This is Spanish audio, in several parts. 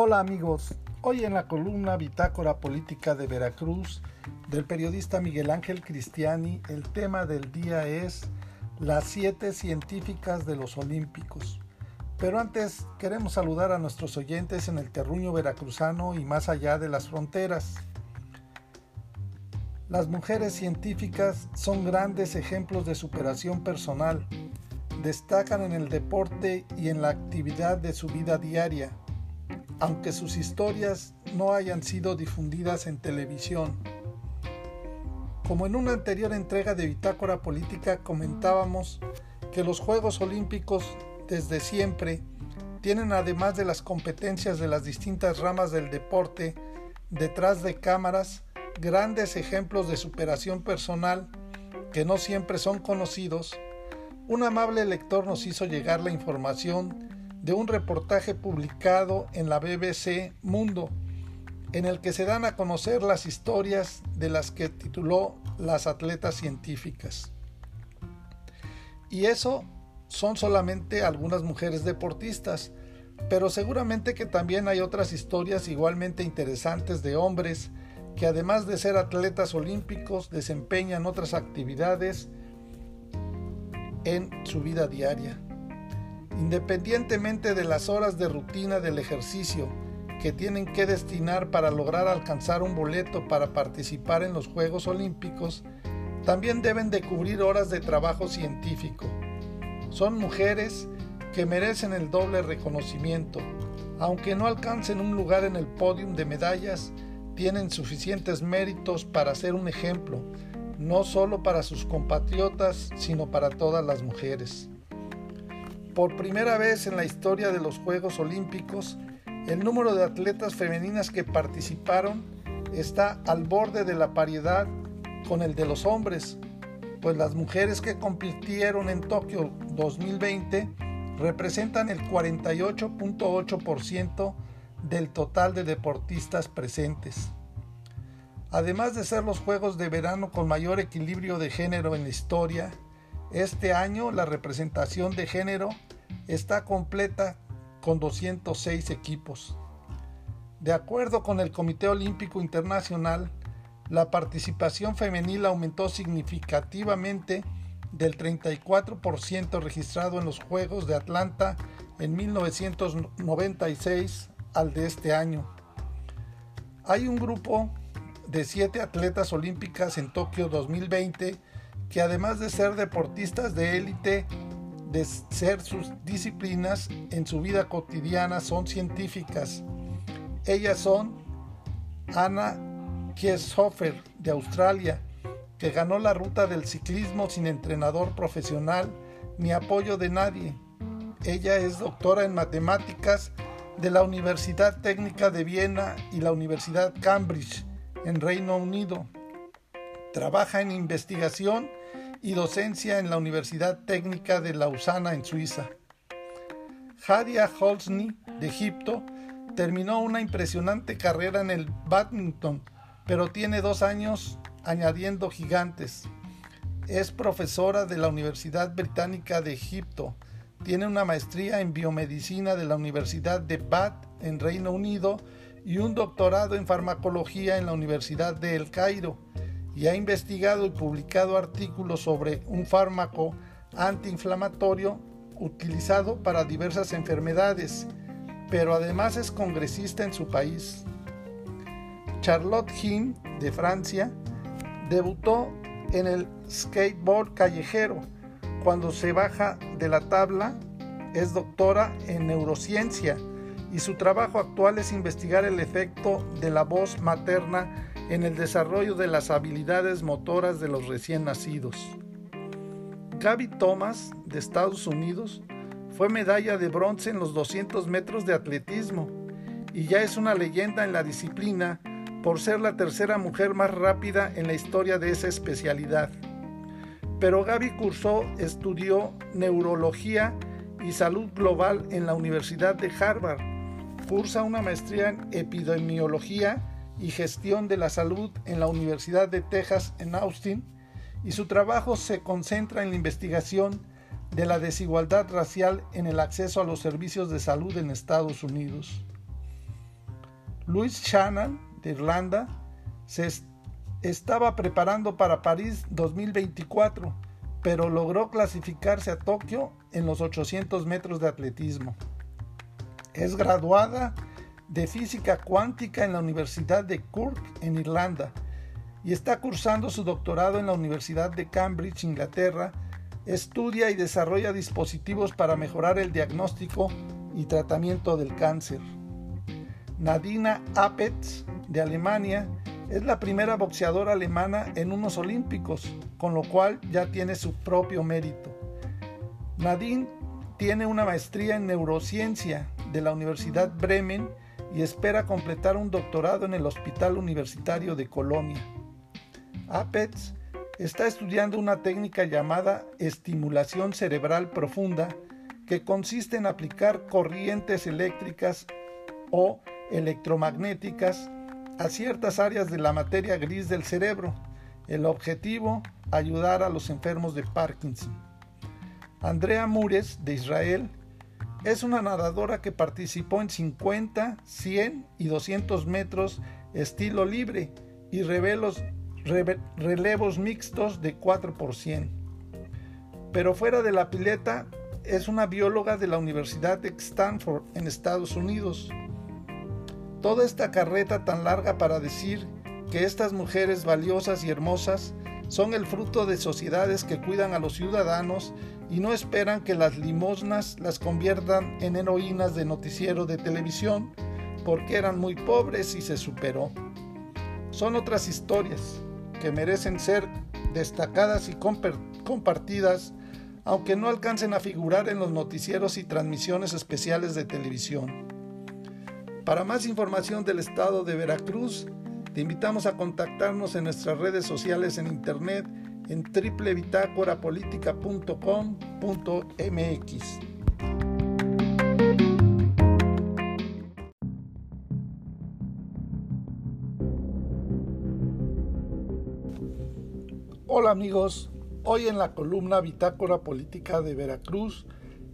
Hola amigos, hoy en la columna Bitácora Política de Veracruz del periodista Miguel Ángel Cristiani, el tema del día es las siete científicas de los Olímpicos. Pero antes queremos saludar a nuestros oyentes en el terruño veracruzano y más allá de las fronteras. Las mujeres científicas son grandes ejemplos de superación personal. Destacan en el deporte y en la actividad de su vida diaria aunque sus historias no hayan sido difundidas en televisión. Como en una anterior entrega de Bitácora Política comentábamos que los Juegos Olímpicos desde siempre tienen además de las competencias de las distintas ramas del deporte, detrás de cámaras, grandes ejemplos de superación personal que no siempre son conocidos, un amable lector nos hizo llegar la información de un reportaje publicado en la BBC Mundo, en el que se dan a conocer las historias de las que tituló Las atletas científicas. Y eso son solamente algunas mujeres deportistas, pero seguramente que también hay otras historias igualmente interesantes de hombres que además de ser atletas olímpicos desempeñan otras actividades en su vida diaria. Independientemente de las horas de rutina del ejercicio que tienen que destinar para lograr alcanzar un boleto para participar en los Juegos Olímpicos, también deben de cubrir horas de trabajo científico. Son mujeres que merecen el doble reconocimiento. Aunque no alcancen un lugar en el podium de medallas, tienen suficientes méritos para ser un ejemplo, no solo para sus compatriotas, sino para todas las mujeres. Por primera vez en la historia de los Juegos Olímpicos, el número de atletas femeninas que participaron está al borde de la paridad con el de los hombres, pues las mujeres que compitieron en Tokio 2020 representan el 48.8% del total de deportistas presentes. Además de ser los Juegos de verano con mayor equilibrio de género en la historia, este año la representación de género está completa con 206 equipos. De acuerdo con el Comité Olímpico Internacional, la participación femenil aumentó significativamente del 34% registrado en los Juegos de Atlanta en 1996 al de este año. Hay un grupo de siete atletas olímpicas en Tokio 2020 que además de ser deportistas de élite, de ser sus disciplinas en su vida cotidiana son científicas. Ellas son Anna Kieshofer de Australia, que ganó la ruta del ciclismo sin entrenador profesional ni apoyo de nadie. Ella es doctora en matemáticas de la Universidad Técnica de Viena y la Universidad Cambridge en Reino Unido. Trabaja en investigación y docencia en la Universidad Técnica de Lausana en Suiza. Hadia Holsny de Egipto terminó una impresionante carrera en el badminton, pero tiene dos años añadiendo gigantes. Es profesora de la Universidad Británica de Egipto. Tiene una maestría en biomedicina de la Universidad de Bath en Reino Unido y un doctorado en farmacología en la Universidad de El Cairo y ha investigado y publicado artículos sobre un fármaco antiinflamatorio utilizado para diversas enfermedades, pero además es congresista en su país. Charlotte Him, de Francia, debutó en el skateboard callejero. Cuando se baja de la tabla, es doctora en neurociencia y su trabajo actual es investigar el efecto de la voz materna en el desarrollo de las habilidades motoras de los recién nacidos. Gaby Thomas, de Estados Unidos, fue medalla de bronce en los 200 metros de atletismo y ya es una leyenda en la disciplina por ser la tercera mujer más rápida en la historia de esa especialidad. Pero Gaby cursó, estudió neurología y salud global en la Universidad de Harvard. Cursa una maestría en epidemiología y Gestión de la Salud en la Universidad de Texas en Austin y su trabajo se concentra en la investigación de la desigualdad racial en el acceso a los servicios de salud en Estados Unidos. Louis Shannon, de Irlanda, se estaba preparando para París 2024, pero logró clasificarse a Tokio en los 800 metros de atletismo. Es graduada de física cuántica en la Universidad de Cork en Irlanda y está cursando su doctorado en la Universidad de Cambridge, Inglaterra. Estudia y desarrolla dispositivos para mejorar el diagnóstico y tratamiento del cáncer. Nadina Apetz, de Alemania, es la primera boxeadora alemana en unos olímpicos, con lo cual ya tiene su propio mérito. Nadine tiene una maestría en neurociencia de la Universidad Bremen y espera completar un doctorado en el Hospital Universitario de Colonia. Apetz está estudiando una técnica llamada estimulación cerebral profunda que consiste en aplicar corrientes eléctricas o electromagnéticas a ciertas áreas de la materia gris del cerebro. El objetivo, ayudar a los enfermos de Parkinson. Andrea Mures, de Israel, es una nadadora que participó en 50, 100 y 200 metros estilo libre y relevos, relevos mixtos de 4 por 100. Pero fuera de la pileta es una bióloga de la Universidad de Stanford en Estados Unidos. Toda esta carreta tan larga para decir que estas mujeres valiosas y hermosas son el fruto de sociedades que cuidan a los ciudadanos y no esperan que las limosnas las conviertan en heroínas de noticiero de televisión porque eran muy pobres y se superó. Son otras historias que merecen ser destacadas y compartidas aunque no alcancen a figurar en los noticieros y transmisiones especiales de televisión. Para más información del estado de Veracruz, te invitamos a contactarnos en nuestras redes sociales en internet en www.bitácorapolítica.com.mx. Hola amigos, hoy en la columna Bitácora Política de Veracruz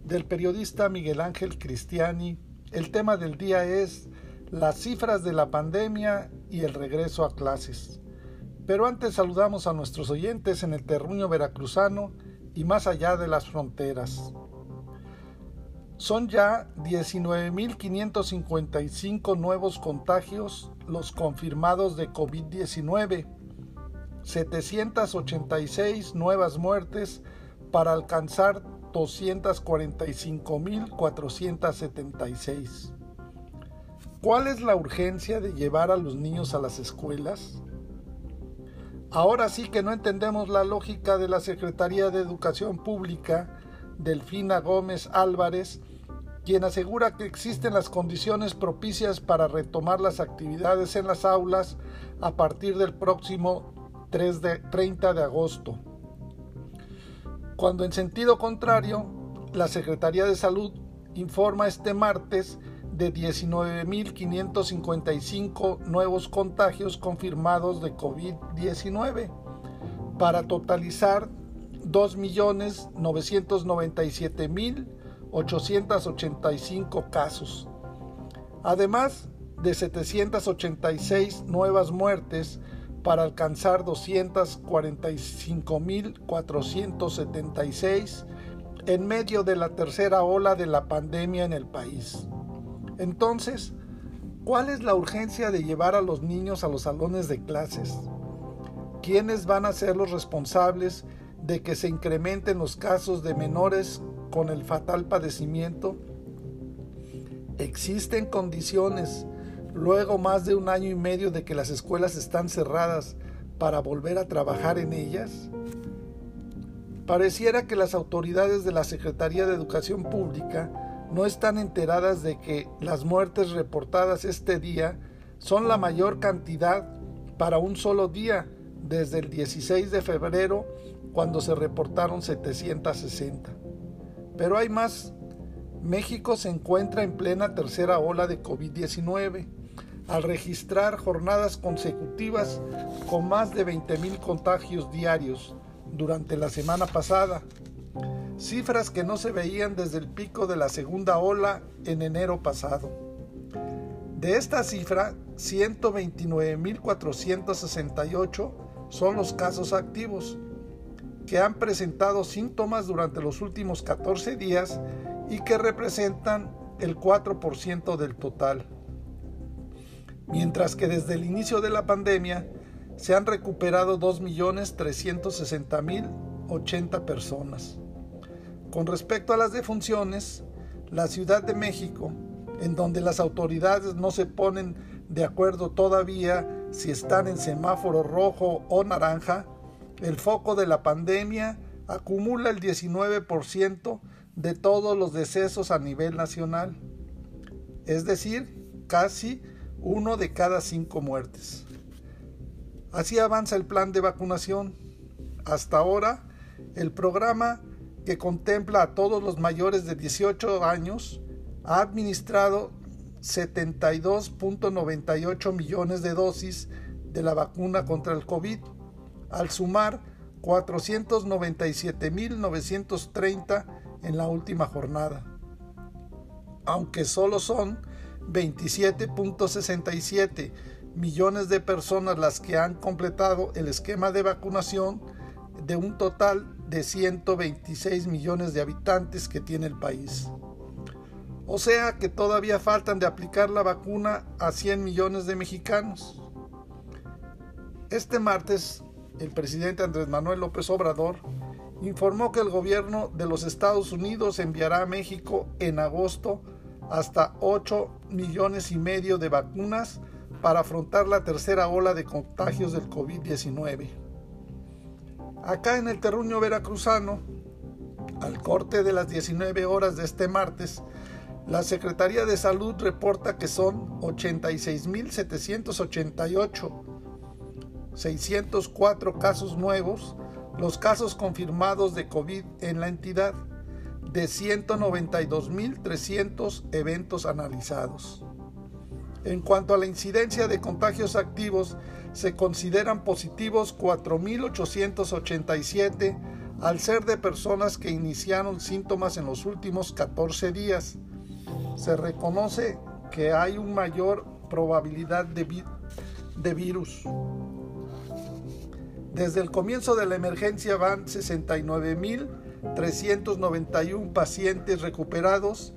del periodista Miguel Ángel Cristiani, el tema del día es las cifras de la pandemia y el regreso a clases. Pero antes saludamos a nuestros oyentes en el terruño veracruzano y más allá de las fronteras. Son ya 19.555 nuevos contagios los confirmados de COVID-19, 786 nuevas muertes para alcanzar 245.476. ¿Cuál es la urgencia de llevar a los niños a las escuelas? Ahora sí que no entendemos la lógica de la Secretaría de Educación Pública, Delfina Gómez Álvarez, quien asegura que existen las condiciones propicias para retomar las actividades en las aulas a partir del próximo 3 de, 30 de agosto. Cuando en sentido contrario, la Secretaría de Salud informa este martes de 19.555 nuevos contagios confirmados de COVID-19 para totalizar 2.997.885 casos, además de 786 nuevas muertes para alcanzar 245.476 en medio de la tercera ola de la pandemia en el país. Entonces, ¿cuál es la urgencia de llevar a los niños a los salones de clases? ¿Quiénes van a ser los responsables de que se incrementen los casos de menores con el fatal padecimiento? ¿Existen condiciones, luego más de un año y medio de que las escuelas están cerradas, para volver a trabajar en ellas? Pareciera que las autoridades de la Secretaría de Educación Pública no están enteradas de que las muertes reportadas este día son la mayor cantidad para un solo día desde el 16 de febrero cuando se reportaron 760. Pero hay más. México se encuentra en plena tercera ola de COVID-19 al registrar jornadas consecutivas con más de 20.000 contagios diarios durante la semana pasada cifras que no se veían desde el pico de la segunda ola en enero pasado. De esta cifra, 129.468 son los casos activos que han presentado síntomas durante los últimos 14 días y que representan el 4% del total. Mientras que desde el inicio de la pandemia se han recuperado 2.360.080 personas. Con respecto a las defunciones, la Ciudad de México, en donde las autoridades no se ponen de acuerdo todavía si están en semáforo rojo o naranja, el foco de la pandemia acumula el 19% de todos los decesos a nivel nacional, es decir, casi uno de cada cinco muertes. Así avanza el plan de vacunación. Hasta ahora, el programa que contempla a todos los mayores de 18 años ha administrado 72.98 millones de dosis de la vacuna contra el COVID, al sumar 497.930 en la última jornada. Aunque solo son 27.67 millones de personas las que han completado el esquema de vacunación de un total de 126 millones de habitantes que tiene el país. O sea que todavía faltan de aplicar la vacuna a 100 millones de mexicanos. Este martes, el presidente Andrés Manuel López Obrador informó que el gobierno de los Estados Unidos enviará a México en agosto hasta 8 millones y medio de vacunas para afrontar la tercera ola de contagios del COVID-19. Acá en el terruño veracruzano, al corte de las 19 horas de este martes, la Secretaría de Salud reporta que son 86.788, 604 casos nuevos, los casos confirmados de COVID en la entidad, de 192.300 eventos analizados. En cuanto a la incidencia de contagios activos, se consideran positivos 4.887 al ser de personas que iniciaron síntomas en los últimos 14 días se reconoce que hay una mayor probabilidad de, virus. Desde el comienzo de la emergencia van 69.391 pacientes recuperados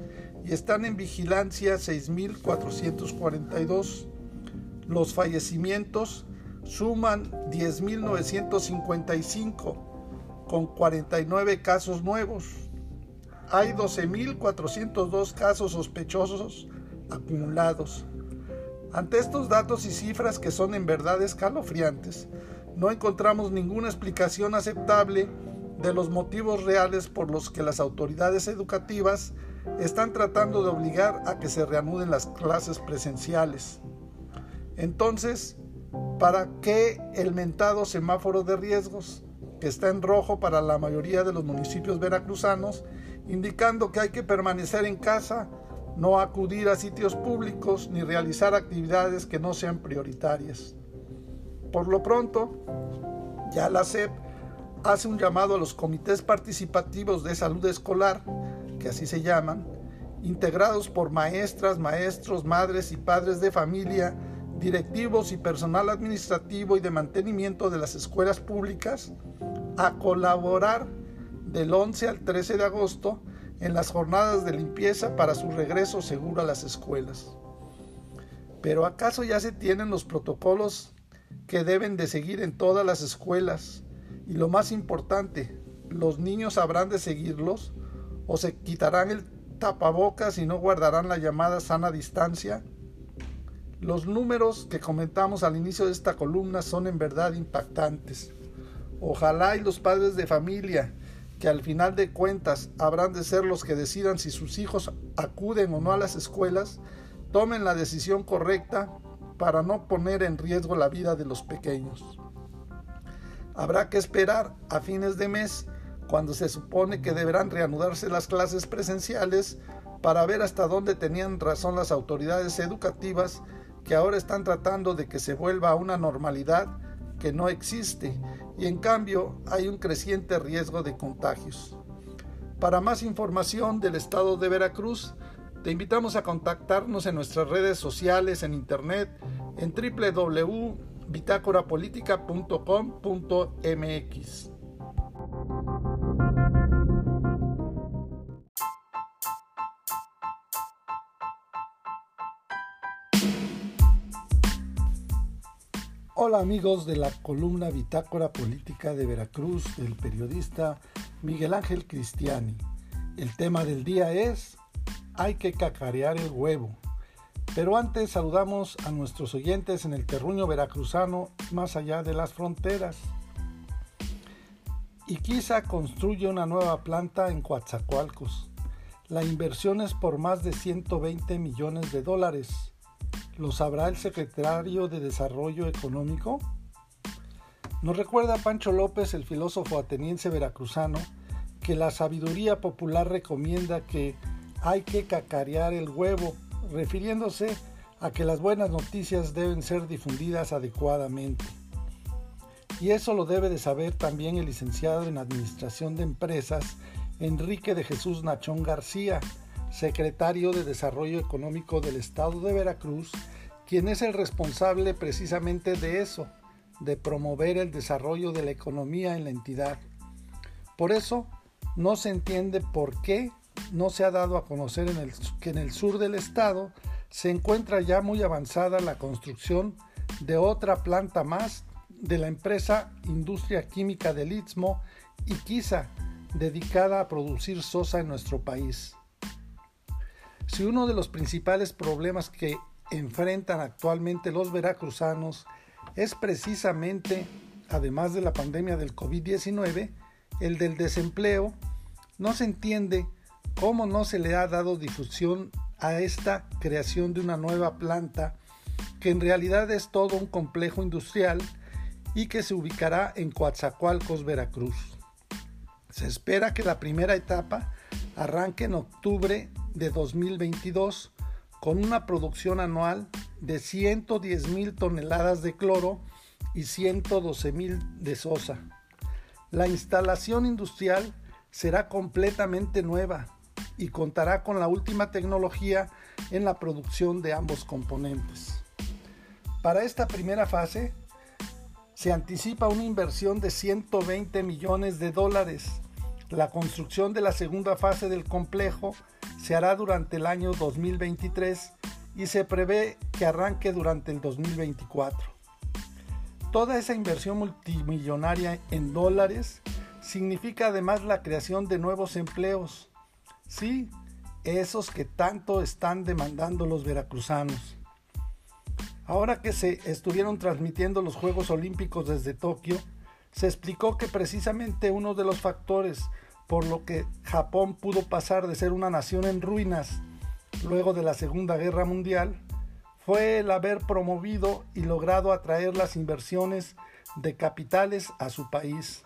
están en vigilancia 6.442. Los fallecimientos suman 10.955 con 49 casos nuevos hay 12.402 casos sospechosos acumulados. Ante estos datos y cifras que son en verdad escalofriantes, no encontramos ninguna explicación aceptable de los motivos reales por los que las autoridades educativas están tratando de obligar a que se reanuden las clases presenciales. Entonces, ¿para qué el mentado semáforo de riesgos, que está en rojo para la mayoría de los municipios veracruzanos indicando que hay que permanecer en casa, no acudir a sitios públicos ni realizar actividades que no sean prioritarias. Por lo pronto, ya la SEP hace un llamado a los comités participativos de salud escolar, que así se llaman, integrados por maestras, maestros, madres y padres de familia, directivos y personal administrativo y de mantenimiento de las escuelas públicas, a colaborar del 11 al 13 de agosto en las jornadas de limpieza para su regreso seguro a las escuelas. Pero ¿acaso ya se tienen los protocolos que deben de seguir en todas las escuelas? Y lo más importante, ¿los niños habrán de seguirlos? ¿O se quitarán el tapabocas y no guardarán la llamada sana distancia? Los números que comentamos al inicio de esta columna son en verdad impactantes. Ojalá y los padres de familia que al final de cuentas habrán de ser los que decidan si sus hijos acuden o no a las escuelas, tomen la decisión correcta para no poner en riesgo la vida de los pequeños. Habrá que esperar a fines de mes, cuando se supone que deberán reanudarse las clases presenciales, para ver hasta dónde tenían razón las autoridades educativas que ahora están tratando de que se vuelva a una normalidad que no existe y en cambio hay un creciente riesgo de contagios. Para más información del estado de Veracruz, Te invitamos a contactarnos en nuestras redes sociales, en internet, en www.bitácorapolítica.com.mx. Hola amigos de la columna Bitácora Política de Veracruz del periodista Miguel Ángel Cristiani. El tema del día es Hay que cacarear el huevo. Pero antes saludamos a nuestros oyentes en el terruño veracruzano más allá de las fronteras. Iquiza construye una nueva planta en Coatzacoalcos. La inversión es por más de 120 millones de dólares ¿Lo sabrá el secretario de Desarrollo Económico? Nos recuerda Pancho López, el filósofo ateniense veracruzano, que la sabiduría popular recomienda que hay que cacarear el huevo, refiriéndose a que las buenas noticias deben ser difundidas adecuadamente. Y eso lo debe de saber también el licenciado en Administración de Empresas, Enrique de Jesús Nachón García, secretario de Desarrollo Económico del Estado de Veracruz, quien es el responsable precisamente de eso, de promover el desarrollo de la economía en la entidad. Por eso, no se entiende por qué no se ha dado a conocer en el, que en el sur del estado se encuentra ya muy avanzada la construcción de otra planta más de la empresa Industria Química del Istmo y quizá dedicada a producir sosa en nuestro país. Si uno de los principales problemas que enfrentan actualmente los veracruzanos es precisamente, además de la pandemia del COVID-19, el del desempleo, no se entiende cómo no se le ha dado difusión a esta creación de una nueva planta que en realidad es todo un complejo industrial y que se ubicará en Coatzacoalcos, Veracruz. Se espera que la primera etapa arranque en octubre de 2022 con una producción anual de 110 mil toneladas de cloro y 112 mil de sosa. La instalación industrial será completamente nueva y contará con la última tecnología en la producción de ambos componentes. Para esta primera fase se anticipa una inversión de 120 millones de dólares. La construcción de la segunda fase del complejo se hará durante el año 2023 y se prevé que arranque durante el 2024. Toda esa inversión multimillonaria en dólares significa además la creación de nuevos empleos. Sí, esos que tanto están demandando los veracruzanos. Ahora que se estuvieron transmitiendo los Juegos Olímpicos desde Tokio, se explicó que precisamente uno de los factores por lo que Japón pudo pasar de ser una nación en ruinas luego de la Segunda Guerra Mundial fue el haber promovido y logrado atraer las inversiones de capitales a su país.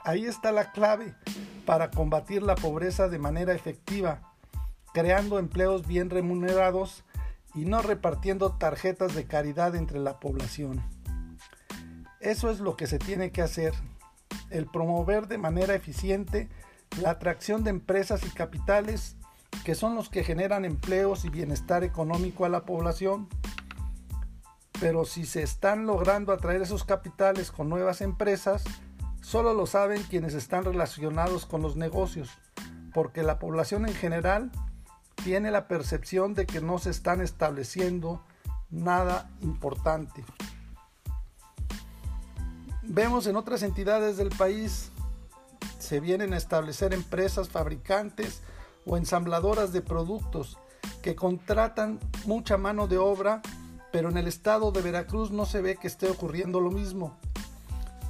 Ahí está la clave para combatir la pobreza de manera efectiva, creando empleos bien remunerados y no repartiendo tarjetas de caridad entre la población. Eso es lo que se tiene que hacer, el promover de manera eficiente la atracción de empresas y capitales que son los que generan empleos y bienestar económico a la población. Pero si se están logrando atraer esos capitales con nuevas empresas, solo lo saben quienes están relacionados con los negocios, porque la población en general tiene la percepción de que no se están estableciendo nada importante. Vemos en otras entidades del país se vienen a establecer empresas fabricantes o ensambladoras de productos que contratan mucha mano de obra, pero en el estado de Veracruz no se ve que esté ocurriendo lo mismo.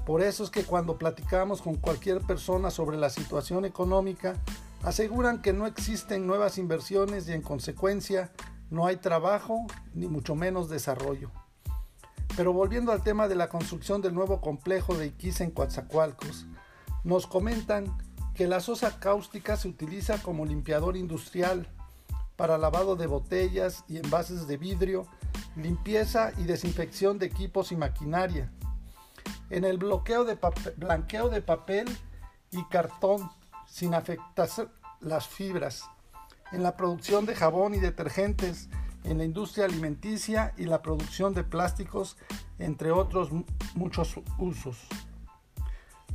Por eso es que cuando platicamos con cualquier persona sobre la situación económica, aseguran que no existen nuevas inversiones y en consecuencia no hay trabajo ni mucho menos desarrollo. Pero volviendo al tema de la construcción del nuevo complejo de Iquiza en Coatzacoalcos, nos comentan que la sosa cáustica se utiliza como limpiador industrial para lavado de botellas y envases de vidrio, limpieza y desinfección de equipos y maquinaria. En el bloqueo de blanqueo de papel y cartón sin afectar las fibras. en la producción de jabón y detergentes, en la industria alimenticia y la producción de plásticos, entre otros muchos usos.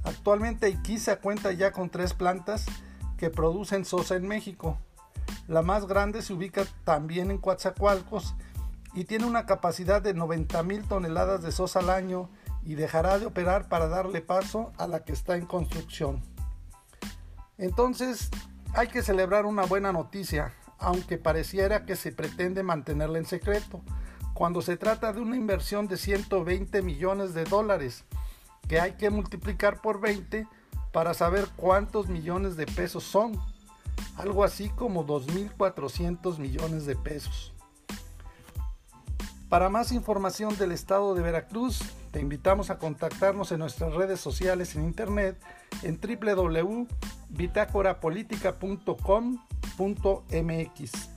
Actualmente Iquiza cuenta ya con tres plantas que producen sosa en México. La más grande se ubica también en Coatzacoalcos y tiene una capacidad de 90 mil toneladas de sosa al año y dejará de operar para darle paso a la que está en construcción. Entonces hay que celebrar una buena noticia, aunque pareciera que se pretende mantenerla en secreto, cuando se trata de una inversión de 120 millones de dólares, que hay que multiplicar por 20 para saber cuántos millones de pesos son, algo así como 2.400 millones de pesos. Para más información del estado de Veracruz, te invitamos a contactarnos en nuestras redes sociales en internet en www.bitácorapolítica.com.mx.